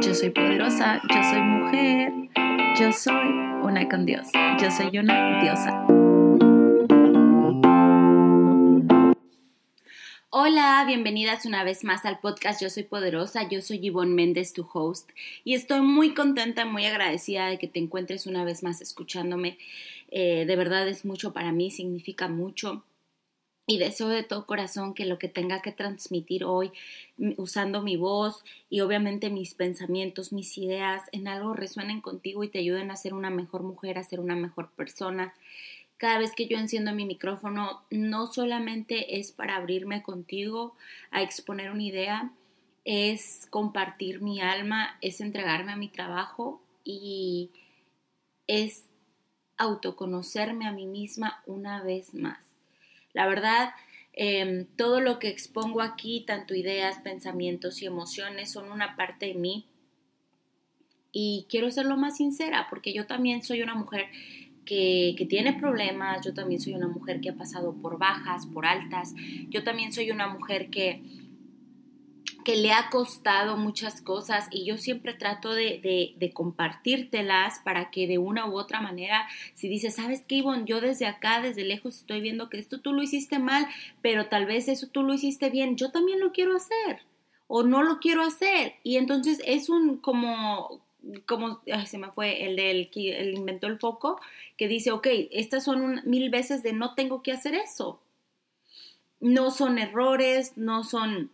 Yo soy poderosa, yo soy mujer, yo soy una con Dios, yo soy una diosa. Hola, bienvenidas una vez más al podcast Yo Soy Poderosa, yo soy Yvonne Méndez, tu host, y estoy muy contenta, muy agradecida de que te encuentres una vez más escuchándome. Eh, de verdad es mucho para mí, significa mucho y deseo de todo corazón que lo que tenga que transmitir hoy, usando mi voz y obviamente mis pensamientos, mis ideas, en algo resuenen contigo y te ayuden a ser una mejor mujer, a ser una mejor persona. Cada vez que yo enciendo mi micrófono, no solamente es para abrirme contigo a exponer una idea, es compartir mi alma, es entregarme a mi trabajo y es autoconocerme a mí misma una vez más. La verdad, em, todo lo que expongo aquí, tanto ideas, pensamientos y emociones, son una parte de mí. Y quiero ser lo más sincera, porque yo también soy una mujer que, que, tiene problemas, yo también soy una mujer que ha pasado por bajas, por altas, yo también soy una mujer que que le ha costado muchas cosas y yo siempre trato de, compartírtelas para que de una u otra manera, si dices, ¿sabes qué, Ivonne? Yo desde acá, desde lejos, estoy viendo que esto tú lo hiciste mal, pero tal vez eso tú lo hiciste bien, yo también lo quiero hacer o no lo quiero hacer. Y entonces es un como, como se me fue el del que el inventó el foco, que dice, ok, estas son mil veces de no tengo que hacer eso. No son errores, no son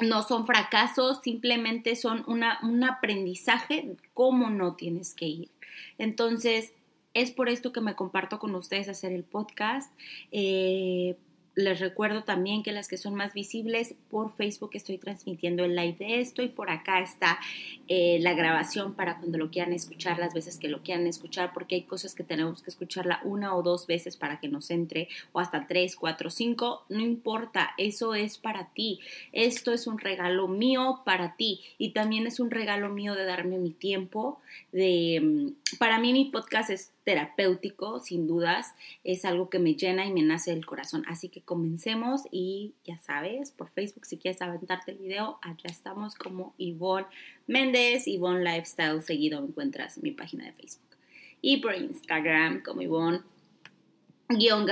no son fracasos, simplemente son una, un aprendizaje, cómo no tienes que ir. Entonces, es por esto que me comparto con ustedes hacer el podcast. Eh, les recuerdo también que las que son más visibles por Facebook estoy transmitiendo el live de esto y por acá está eh, la grabación para cuando lo quieran escuchar, las veces que lo quieran escuchar, porque hay cosas que tenemos que escucharla una o dos veces para que nos entre o hasta tres, cuatro, cinco, no importa, eso es para ti. Esto es un regalo mío para ti y también es un regalo mío de darme mi tiempo, de, mm, para mí mi podcast es terapéutico, sin dudas, es algo que me llena y me nace del corazón. Así que comencemos y ya sabes, por Facebook, si quieres aventarte el video, allá estamos como Yvonne Méndez, Yvonne Lifestyle, seguido encuentras mi página de Facebook. Y por Instagram como Yvonne guion,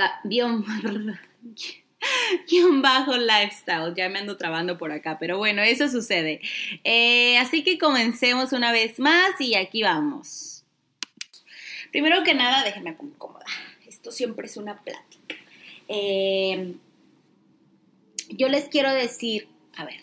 bajo lifestyle. Ya me ando trabando por acá, pero bueno, eso sucede. Eh, así que comencemos una vez más y aquí vamos. Primero que nada, déjenme acomodar. Esto siempre es una plática. Eh, yo les quiero decir, a ver,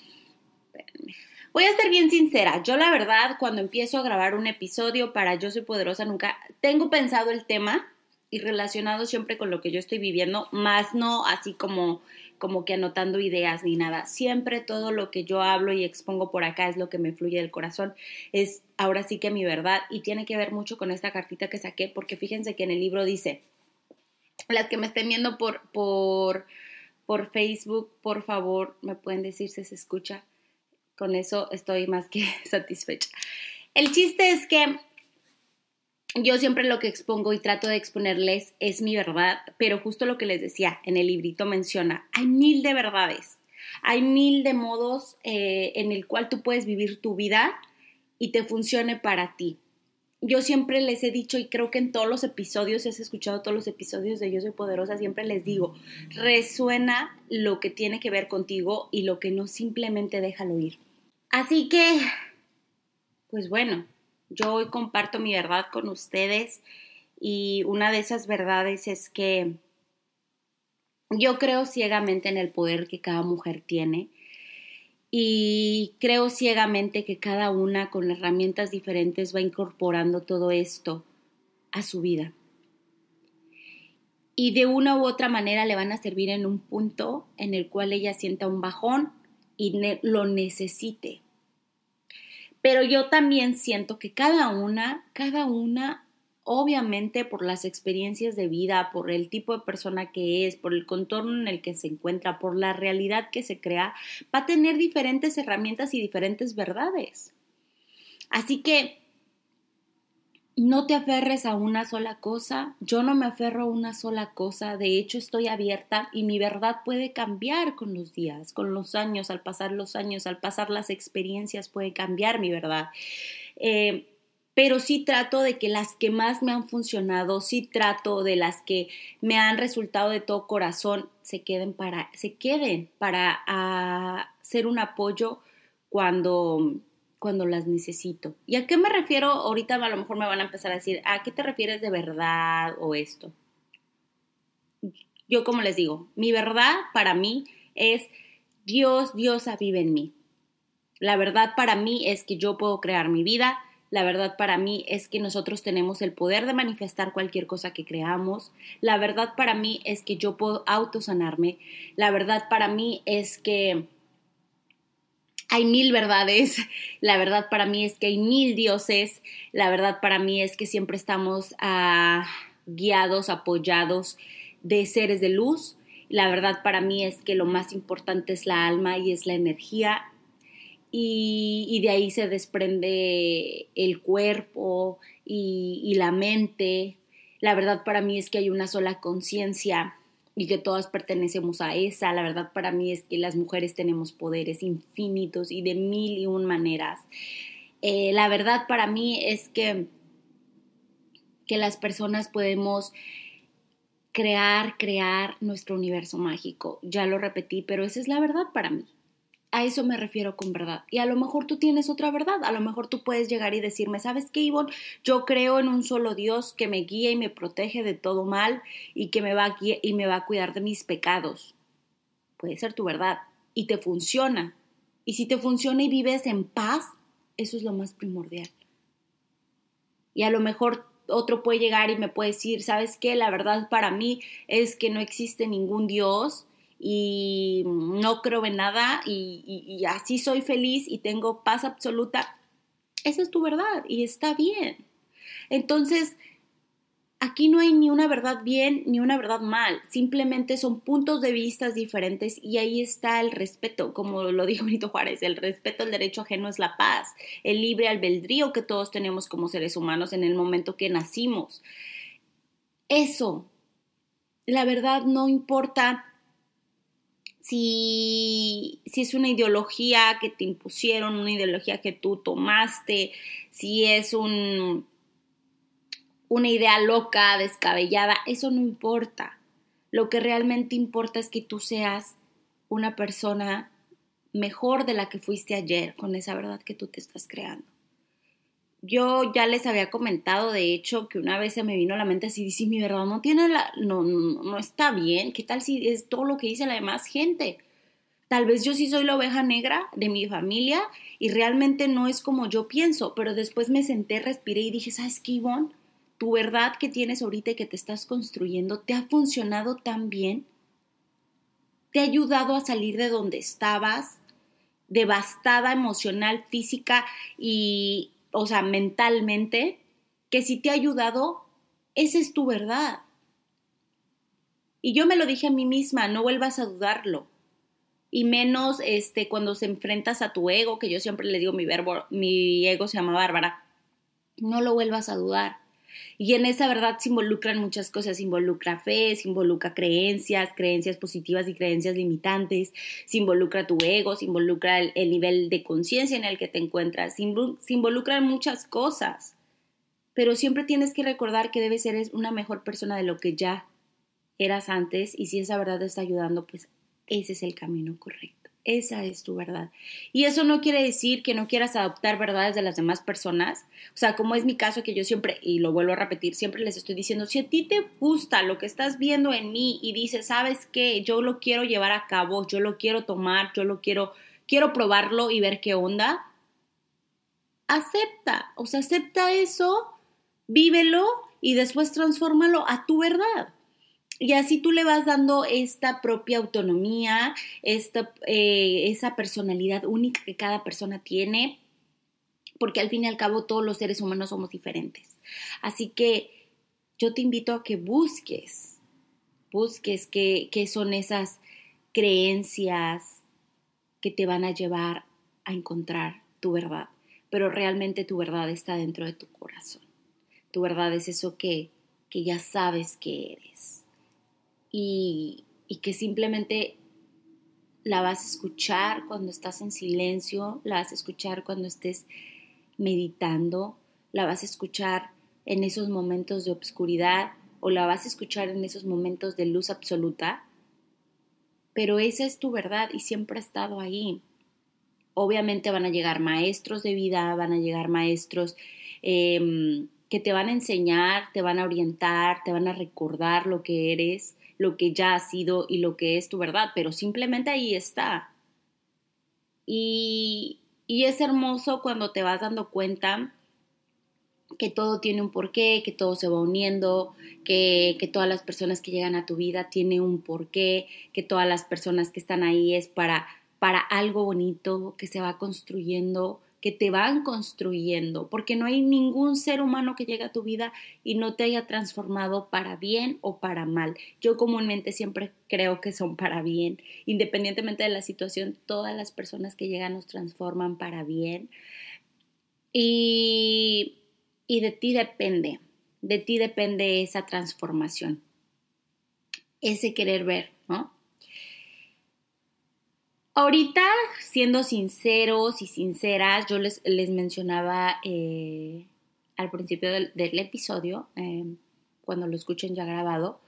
espérenme. Voy a ser bien sincera. Yo la verdad, cuando empiezo a grabar un episodio para Yo Soy Poderosa, nunca tengo pensado el tema y relacionado siempre con lo que yo estoy viviendo, más no así como como que anotando ideas ni nada. Siempre todo lo que yo hablo y expongo por acá es lo que me fluye del corazón. Es ahora sí que mi verdad y tiene que ver mucho con esta cartita que saqué porque fíjense que en el libro dice, las que me estén viendo por, por, por Facebook, por favor, me pueden decir si se escucha. Con eso estoy más que satisfecha. El chiste es que yo siempre lo que expongo y trato de exponerles es mi verdad, pero justo lo que les decía en el librito menciona, hay mil de verdades, hay mil de modos eh, en el cual tú puedes vivir tu vida y te funcione para ti. Yo siempre les he dicho y creo que en todos los episodios, si has escuchado todos los episodios de Yo Soy Poderosa, siempre les digo, resuena lo que tiene que ver contigo y lo que no simplemente déjalo ir. Así que, pues bueno, yo hoy comparto mi verdad con ustedes y una de esas verdades es que yo creo ciegamente en el poder que cada mujer tiene y creo ciegamente que cada una con herramientas diferentes va incorporando todo esto a su vida. Y de una u otra manera le van a servir en un punto en el cual ella sienta un bajón y lo necesite. Pero yo también siento que cada una, cada una, obviamente por las experiencias de vida, por el tipo de persona que es, por el contorno en el que se encuentra, por la realidad que se crea, va a tener diferentes herramientas y diferentes verdades. Así que no te aferres a una sola cosa. Yo no me aferro a una sola cosa. De hecho, estoy abierta y mi verdad puede cambiar con los días, con los años, al pasar los años, al pasar las experiencias, puede cambiar mi verdad. Eh, pero sí trato de que las que más me han funcionado, sí trato de las que me han resultado de todo corazón, se queden para, se queden para ah, ser un apoyo cuando cuando las necesito. ¿Y a qué me refiero? Ahorita a lo mejor me van a empezar a decir, ¿a qué te refieres de verdad o esto? Yo como les digo, mi verdad para mí es Dios, Dios vive en mí. La verdad para mí es que yo puedo crear mi vida. La verdad para mí es que nosotros tenemos el poder de manifestar cualquier cosa que creamos. La verdad para mí es que yo puedo autosanarme. La verdad para mí es que hay mil verdades. La verdad para mí es que hay mil dioses. La verdad para mí es que siempre estamos ah, guiados, apoyados de seres de luz. La verdad para mí es que lo más importante es la alma y es la energía. Y, de ahí se desprende el cuerpo y la mente. La verdad para mí es que hay una sola conciencia y que todas pertenecemos a esa. La verdad para mí es que las mujeres tenemos poderes infinitos y de mil y un maneras. Eh, la verdad para mí es que, que las personas podemos crear, crear nuestro universo mágico. Ya lo repetí, pero esa es la verdad para mí. A eso me refiero con verdad. Y a lo mejor tú tienes otra verdad. A lo mejor tú puedes llegar y decirme, ¿sabes qué, Ivonne? Yo creo en un solo Dios que me guía y me protege de todo mal y que me va a, y me va a cuidar de mis pecados. Puede ser tu verdad. Y te funciona. Y si te funciona y vives en paz, eso es lo más primordial. Y a lo mejor otro puede llegar y me puede decir, ¿sabes qué? La verdad para mí es que no existe ningún Dios y no creo en nada y, así soy feliz y tengo paz absoluta, esa es tu verdad y está bien. Entonces, aquí no hay ni una verdad bien ni una verdad mal, simplemente son puntos de vista diferentes y ahí está el respeto, como lo dijo Benito Juárez, el respeto al derecho ajeno es la paz, el libre albedrío que todos tenemos como seres humanos en el momento que nacimos. Eso, la verdad no importa si, es una ideología que te impusieron, una ideología que tú tomaste, si es un, una idea loca, descabellada, eso no importa. Lo que realmente importa es que tú seas una persona mejor de la que fuiste ayer con esa verdad que tú te estás creando. Yo ya les había comentado, de hecho, que una vez se me vino a la mente así, dice, mi verdad no tiene la, no, no, no está bien, ¿qué tal si es todo lo que dice la demás gente? Tal vez yo sí soy la oveja negra de mi familia y realmente no es como yo pienso, pero después me senté, respiré y dije, ¿sabes qué? Tu verdad que tienes ahorita y que te estás construyendo te ha funcionado tan bien, te ha ayudado a salir de donde estabas, devastada emocional, física y, o sea, mentalmente, que si te ha ayudado, esa es tu verdad. Y yo me lo dije a mí misma, no vuelvas a dudarlo. Y menos este, cuando se enfrentas a tu ego, que yo siempre le digo mi verbo, mi ego se llama Bárbara, no lo vuelvas a dudar. Y en esa verdad se involucran muchas cosas, se involucra fe, se involucra creencias, creencias positivas y creencias limitantes, se involucra tu ego, se involucra el, nivel de conciencia en el que te encuentras, se, involucran muchas cosas. Pero siempre tienes que recordar que debes ser una mejor persona de lo que ya eras antes y si esa verdad te está ayudando, pues ese es el camino correcto. Esa es tu verdad. Y eso no quiere decir que no quieras adoptar verdades de las demás personas. O sea, como es mi caso que yo siempre, y lo vuelvo a repetir, siempre les estoy diciendo, si a ti te gusta lo que estás viendo en mí y dices, sabes qué, yo lo quiero llevar a cabo, yo lo quiero tomar, yo lo quiero, quiero probarlo y ver qué onda, acepta, o sea, acepta eso, vívelo y después transfórmalo a tu verdad. Y así tú le vas dando esta propia autonomía, esta, eh, esa personalidad única que cada persona tiene, porque al fin y al cabo todos los seres humanos somos diferentes. Así que yo te invito a que busques, busques qué, qué son esas creencias que te van a llevar a encontrar tu verdad, pero realmente tu verdad está dentro de tu corazón Tu verdad es eso que, que ya sabes que eres. Y, que simplemente la vas a escuchar cuando estás en silencio, la vas a escuchar cuando estés meditando, la vas a escuchar en esos momentos de obscuridad o la vas a escuchar en esos momentos de luz absoluta, pero esa es tu verdad y siempre ha estado ahí. Obviamente van a llegar maestros de vida, van a llegar maestros em, que te van a enseñar, te van a orientar, te van a recordar lo que eres, lo que ya ha sido y lo que es tu verdad, pero simplemente ahí está. Y, y es hermoso cuando te vas dando cuenta que todo tiene un porqué, que todo se va uniendo, que, que, todas las personas que llegan a tu vida tienen un porqué, que todas las personas que están ahí es para, para algo bonito que se va construyendo, que te van construyendo, porque no hay ningún ser humano que llegue a tu vida y no te haya transformado para bien o para mal. Yo comúnmente siempre creo que son para bien, independientemente de la situación, todas las personas que llegan nos transforman para bien. Y, y de ti depende, de ti depende esa transformación, ese querer ver, ¿no? Ahorita, siendo sinceros y sinceras, yo les, les mencionaba eh, al principio del, episodio, em, cuando lo escuchen ya grabado,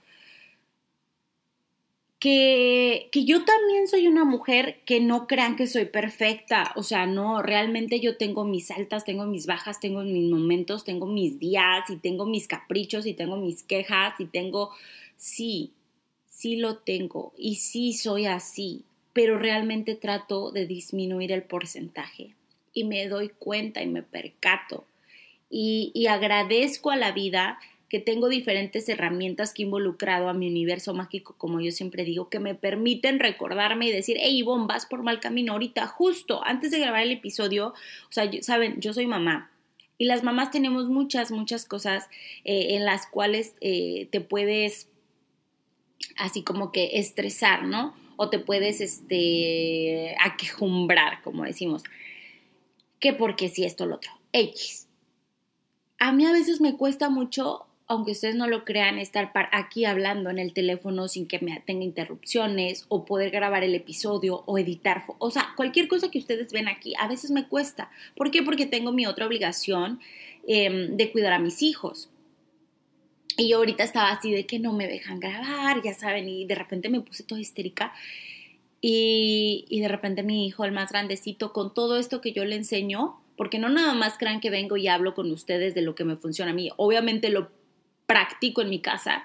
que, que, yo también soy una mujer que no crean que soy perfecta, o sea, no, realmente yo tengo mis altas, tengo mis bajas, tengo mis momentos, tengo mis días y tengo mis caprichos y tengo mis quejas y tengo, sí, sí lo tengo y sí soy así, pero realmente trato de disminuir el porcentaje y me doy cuenta y me percato y, agradezco a la vida que tengo diferentes herramientas que he involucrado a mi universo mágico, como yo siempre digo, que me permiten recordarme y decir, hey, Ivonne, vas por mal camino ahorita, justo antes de grabar el episodio, o sea, saben, yo soy mamá. Y las mamás tenemos muchas, muchas cosas eh, en las cuales eh, te puedes así como que estresar, ¿no? O te puedes este, aquejumbrar, como decimos. Que porque si esto lo otro. X. A mí a veces me cuesta mucho, aunque ustedes no lo crean, estar aquí hablando en el teléfono sin que me tenga interrupciones o poder grabar el episodio o editar. O sea, cualquier cosa que ustedes ven aquí, a veces me cuesta. ¿Por qué? Porque tengo mi otra obligación em, de cuidar a mis hijos. Y yo ahorita estaba así de que no me dejan grabar, ya saben, y de repente me puse toda histérica. Y, y, de repente mi hijo, el más grandecito, con todo esto que yo le enseño, porque no nada más crean que vengo y hablo con ustedes de lo que me funciona a mí, obviamente lo practico en mi casa.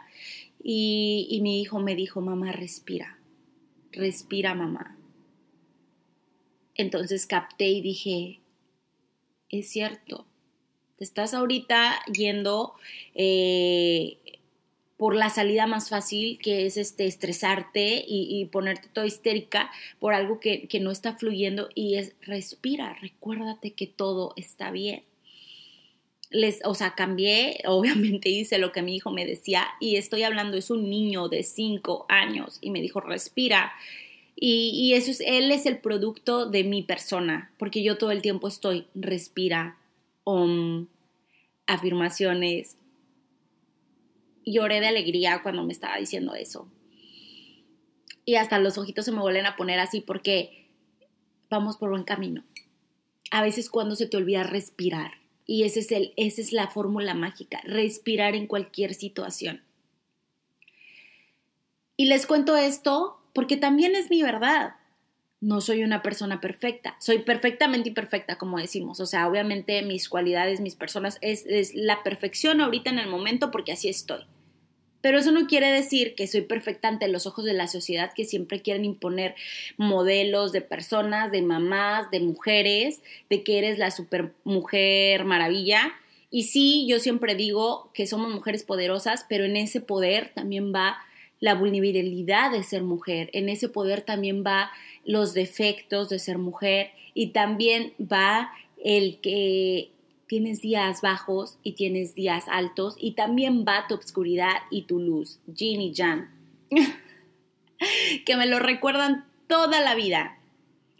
Y, y mi hijo me dijo, mamá, respira, respira, mamá. Entonces capté y dije, es cierto, estás ahorita yendo eh, por la salida más fácil, que es este, estresarte y, ponerte toda histérica por algo que, no está fluyendo y es respira, recuérdate que todo está bien les, o sea, cambié, obviamente hice lo que mi hijo me decía y estoy hablando, es un niño de cinco años y me dijo, respira. Y, y, eso es, él es el producto de mi persona, porque yo todo el tiempo estoy, respira, afirmaciones. Lloré de alegría cuando me estaba diciendo eso. Y hasta los ojitos se me vuelven a poner así porque vamos por buen camino. A veces cuando se te olvida respirar. Y ese es el, esa es la fórmula mágica, respirar en cualquier situación. Y les cuento esto porque también es mi verdad no soy una persona perfecta, soy perfectamente imperfecta, como decimos. O sea, obviamente mis cualidades, mis personas, es, la perfección ahorita en el momento porque así estoy. Pero eso no quiere decir que soy perfecta ante los ojos de la sociedad que siempre quieren imponer modelos de personas, de mamás, de mujeres, de que eres la super mujer maravilla. Y sí, yo siempre digo que somos mujeres poderosas, pero en ese poder también va la vulnerabilidad de ser mujer, en ese poder también va los defectos de ser mujer y también va el que tienes días bajos y tienes días altos y también va tu obscuridad y tu luz, Jin y Jan, que me lo recuerdan toda la vida.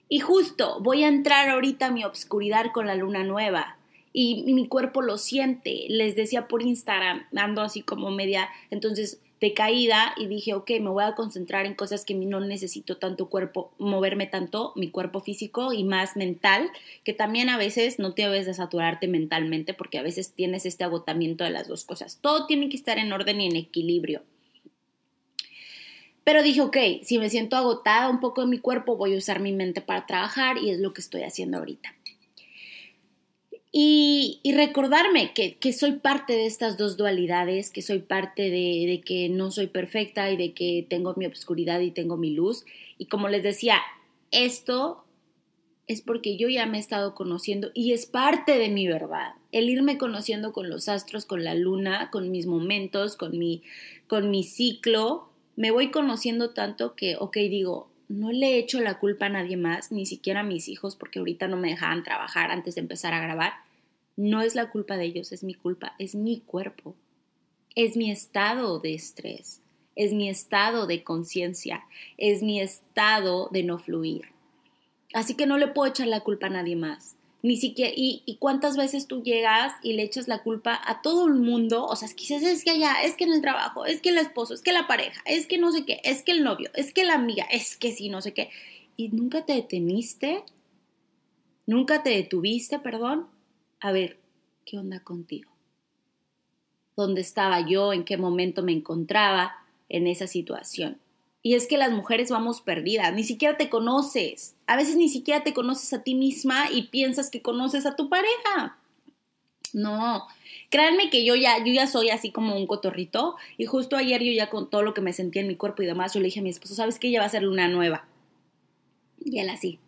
Y justo voy a entrar ahorita a mi obscuridad con la luna nueva y, mi cuerpo lo siente. Les decía por Instagram, ando así como media, entonces de caída y dije, ok, me voy a concentrar en cosas que no necesito tanto cuerpo, moverme tanto, mi cuerpo físico y más mental, que también a veces no te debes de saturarte mentalmente porque a veces tienes este agotamiento de las dos cosas. Todo tiene que estar en orden y en equilibrio. Pero dije, ok, si me siento agotada un poco de mi cuerpo, voy a usar mi mente para trabajar y es lo que estoy haciendo ahorita. Y, recordarme que, soy parte de estas dos dualidades, que soy parte de, de, que no soy perfecta y de que tengo mi obscuridad y tengo mi luz. Y como les decía, esto es porque yo ya me he estado conociendo y es parte de mi verdad. El irme conociendo con los astros, con la luna, con mis momentos, con mi, con mi ciclo, me voy conociendo tanto que, ok, digo, no le he hecho la culpa a nadie más, ni siquiera a mis hijos, porque ahorita no me dejaban trabajar antes de empezar a grabar. No es la culpa de ellos, es mi culpa, es mi cuerpo, es mi estado de estrés, es mi estado de conciencia, es mi estado de no fluir. Así que no le puedo echar la culpa a nadie más. Ni siquiera, y, cuántas veces tú llegas y le echas la culpa a todo el mundo, o sea, quizás es que allá, es que en el trabajo, es que el esposo, es que la pareja, es que no sé qué, es que el novio, es que la amiga, es que sí, no sé qué. Y nunca te deteniste, nunca te detuviste, perdón, a ver, ¿qué onda contigo? ¿Dónde estaba yo? ¿En qué momento me encontraba en esa situación? Y es que las mujeres vamos perdidas, ni siquiera te conoces. A veces ni siquiera te conoces a ti misma y piensas que conoces a tu pareja. No, créanme que yo ya, yo ya soy así como un cotorrito y justo ayer yo ya con todo lo que me sentía en mi cuerpo y demás, yo le dije a mi esposo, ¿sabes qué? Ya va a ser luna nueva. Y él así,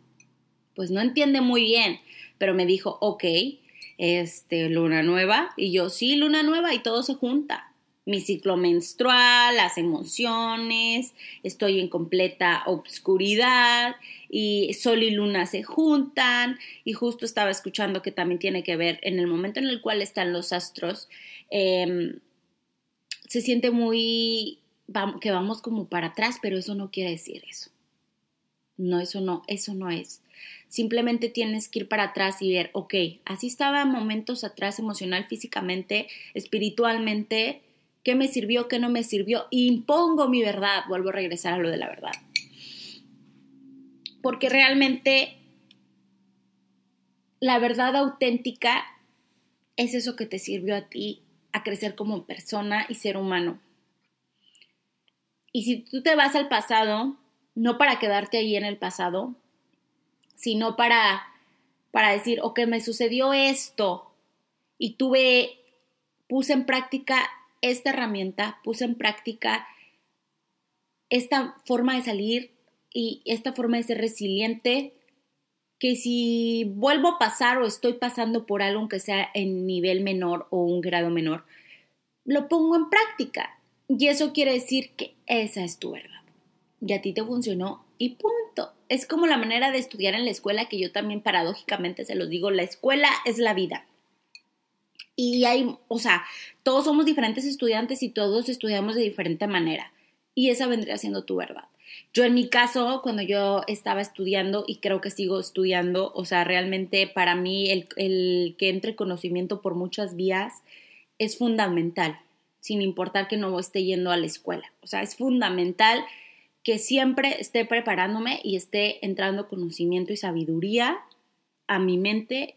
pues no entiende muy bien, pero me dijo, ok, este, luna nueva. Y yo, sí, luna nueva y todo se junta mi ciclo menstrual, las emociones, estoy en completa obscuridad y sol y luna se juntan y justo estaba escuchando que también tiene que ver en el momento en el cual están los astros, em, se siente muy que vamos como para atrás, pero eso no quiere decir eso. No, eso no, eso no es. Simplemente tienes que ir para atrás y ver, ok, así estaba momentos atrás emocional, físicamente, espiritualmente, qué me sirvió, qué no me sirvió, impongo mi verdad, vuelvo a regresar a lo de la verdad. Porque realmente la verdad auténtica es eso que te sirvió a ti a crecer como persona y ser humano. Y si tú te vas al pasado, no para quedarte ahí en el pasado, sino para, para decir, ok, me sucedió esto y tuve, puse en práctica esta herramienta, puse en práctica esta forma de salir y esta forma de ser resiliente, que si vuelvo a pasar o estoy pasando por algo que sea en nivel menor o un grado menor, lo pongo en práctica. Y eso quiere decir que esa es tu verdad. Y a ti te funcionó y punto. Es como la manera de estudiar en la escuela que yo también paradójicamente se los digo, la escuela es la vida. Y hay, o sea, todos somos diferentes estudiantes y todos estudiamos de diferente manera. Y esa vendría siendo tu verdad. Yo en mi caso, cuando yo estaba estudiando y creo que sigo estudiando, o sea, realmente para mí el, el que entre conocimiento por muchas vías es fundamental, sin importar que no esté yendo a la escuela. O sea, es fundamental que siempre esté preparándome y esté entrando conocimiento y sabiduría a mi mente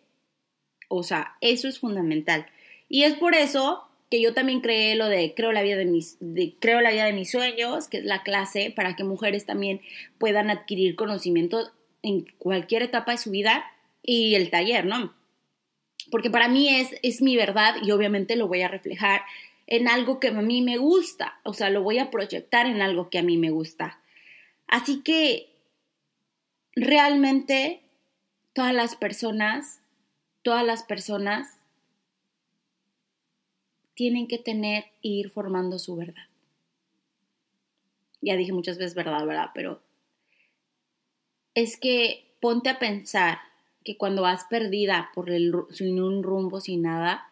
o sea, eso es fundamental. Y es por eso que yo también creé lo de creo la vida de mis creo la vida de mis sueños, que es la clase para que mujeres también puedan adquirir conocimiento en cualquier etapa de su vida y el taller, ¿no? Porque para mí es es mi verdad y obviamente lo voy a reflejar en algo que a mí me gusta, o sea, lo voy a proyectar en algo que a mí me gusta. Así que realmente todas las personas todas las personas tienen que tener e ir formando su verdad. Ya dije muchas veces verdad, ¿verdad? Pero es que ponte a pensar que cuando vas perdida por el, sin un rumbo, sin nada,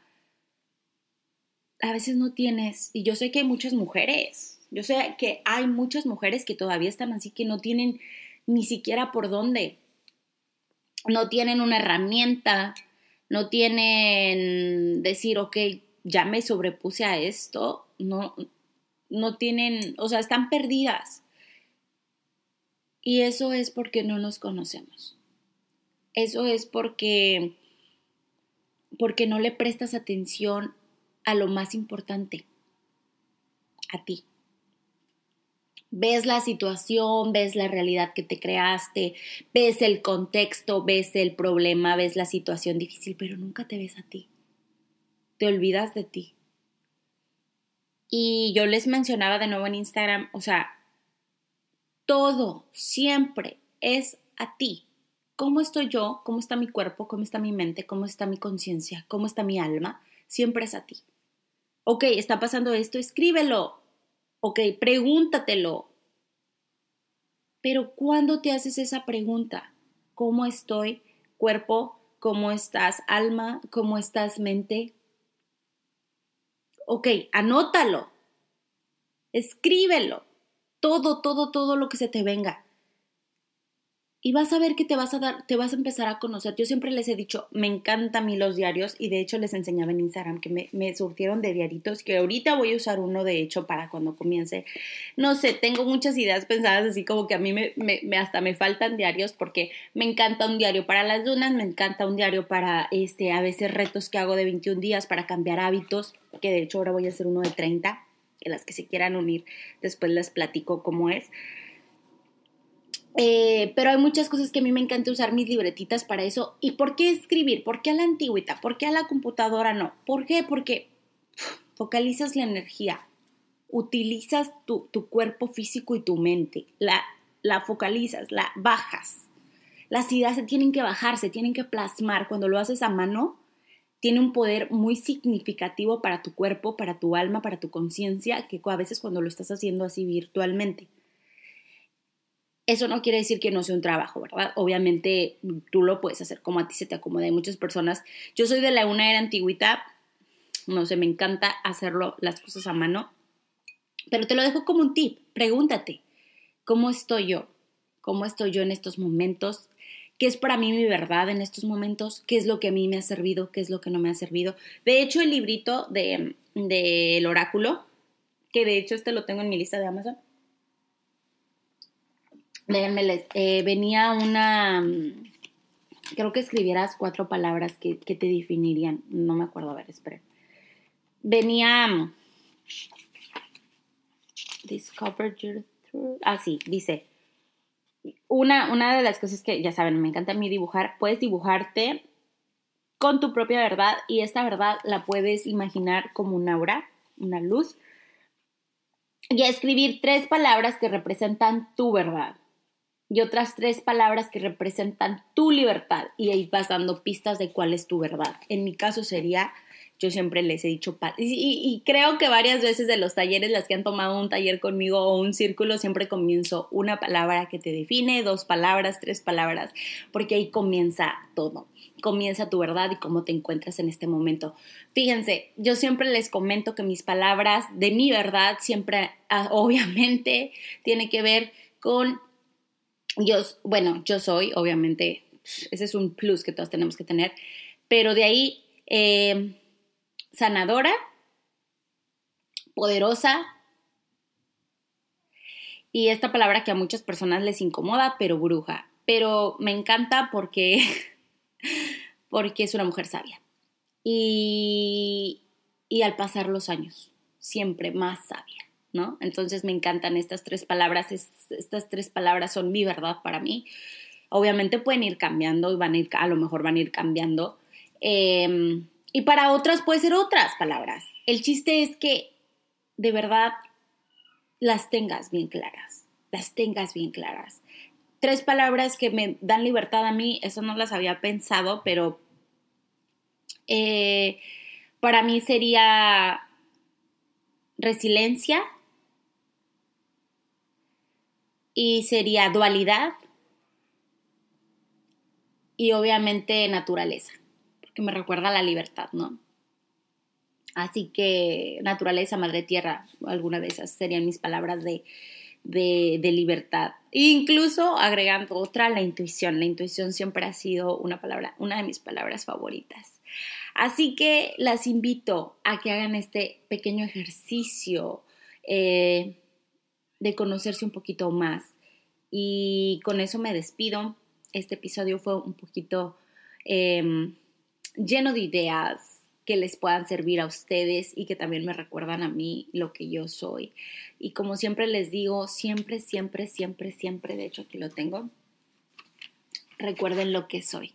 a veces no tienes, y yo sé que hay muchas mujeres, yo sé que hay muchas mujeres que todavía están así, que no tienen ni siquiera por dónde, no tienen una herramienta, no tienen decir, ok, ya me sobrepuse a esto, no, no tienen, o sea, están perdidas. Y eso es porque no nos conocemos. Eso es porque porque no le prestas atención a lo más importante, a ti. Ves la situación, ves la realidad que te creaste, ves el contexto, ves el problema, ves la situación difícil, pero nunca te ves a ti. Te olvidas de ti. Y yo les mencionaba de nuevo en Instagram, o sea, todo siempre es a ti. ¿Cómo estoy yo? ¿Cómo está mi cuerpo? ¿Cómo está mi mente? ¿Cómo está mi conciencia? ¿Cómo está mi alma? Siempre es a ti. Ok, está pasando esto, escríbelo. Ok, pregúntatelo. Pero ¿cuándo te haces esa pregunta? ¿Cómo estoy, cuerpo? ¿Cómo estás, alma? ¿Cómo estás, mente? Ok, anótalo. Escríbelo. Todo, todo, todo lo que se te venga y vas a ver que te vas a dar, te vas a empezar a conocer. Yo siempre les he dicho, me encantan a mí los diarios y de hecho les enseñaba en Instagram que me, surtieron de diaritos, que ahorita voy a usar uno de hecho para cuando comience. No sé, tengo muchas ideas pensadas así como que a mí me, hasta me faltan diarios porque me encanta un diario para las lunas, me encanta un diario para este, a veces retos que hago de 21 días para cambiar hábitos, que de hecho ahora voy a hacer uno de 30, que las que se quieran unir después les platico cómo es. Eh, pero hay muchas cosas que a mí me encanta usar mis libretitas para eso. ¿Y por qué escribir? ¿Por qué a la antigüita? ¿Por qué a la computadora no? ¿Por qué? Porque focalizas la energía, utilizas tu, tu cuerpo físico y tu mente, la, la focalizas, la bajas. Las ideas se tienen que bajar, se tienen que plasmar. Cuando lo haces a mano, tiene un poder muy significativo para tu cuerpo, para tu alma, para tu conciencia, que a veces cuando lo estás haciendo así virtualmente. Eso no quiere decir que no sea un trabajo, ¿verdad? Obviamente tú lo puedes hacer como a ti se te acomoda. Hay muchas personas. Yo soy de la una era antigüita, no sé, me encanta hacerlo las cosas a mano, pero te lo dejo como un tip. Pregúntate, ¿cómo estoy yo? ¿Cómo estoy yo en estos momentos? ¿Qué es para mí mi verdad en estos momentos? ¿Qué es lo que a mí me ha servido? ¿Qué es lo que no me ha servido? De hecho, el librito del de, oráculo, que de hecho este lo tengo en mi lista de Amazon, Déjenme eh, venía una, mm, creo que escribieras cuatro palabras que, te definirían, no me acuerdo, a ver, espera. Venía, mm, discover your truth, ah, sí, dice, una, una de las cosas que, ya saben, me encanta a mí dibujar, puedes dibujarte con tu propia verdad y esta verdad la puedes imaginar como una aura, una luz, y a escribir tres palabras que representan tu verdad y otras tres palabras que representan tu libertad y ahí vas dando pistas de cuál es tu verdad. En mi caso sería, yo siempre les he dicho, y, creo que varias veces de los talleres, las que han tomado un taller conmigo o un círculo, siempre comienzo una palabra que te define, dos palabras, tres palabras, porque ahí comienza todo comienza tu verdad y cómo te encuentras en este momento. Fíjense, yo siempre les comento que mis palabras de mi verdad siempre, ah, obviamente, tiene que ver con yo, bueno, yo soy, obviamente, ese es un plus que todos tenemos que tener, pero de ahí, eh, sanadora, poderosa, y esta palabra que a muchas personas les incomoda, pero bruja, pero me encanta porque, porque es una mujer sabia. Y, y al pasar los años, siempre más sabia. ¿No? Entonces me encantan estas tres palabras, estas tres palabras son mi verdad para mí. Obviamente pueden ir cambiando y van a ir, a lo mejor van a ir cambiando. Em, y para otras puede ser otras palabras. El chiste es que de verdad las tengas bien claras, las tengas bien claras. Tres palabras que me dan libertad a mí, eso no las había pensado, pero eh, para mí sería resiliencia, y sería dualidad y obviamente naturaleza, porque me recuerda a la libertad, ¿no? Así que naturaleza, madre tierra, alguna de esas serían mis palabras de, de, libertad. Incluso agregando otra, la intuición. La intuición siempre ha sido una palabra, una de mis palabras favoritas. Así que las invito a que hagan este pequeño ejercicio eh, de conocerse un poquito más. Y con eso me despido. Este episodio fue un poquito em, lleno de ideas, que les puedan servir a ustedes y que también me recuerdan a mí lo que yo soy. Y como siempre les digo, siempre, siempre, siempre, siempre, de hecho aquí lo tengo, recuerden lo que soy.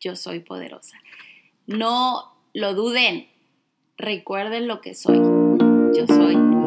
Yo soy poderosa. No lo duden, recuerden lo que soy. Yo soy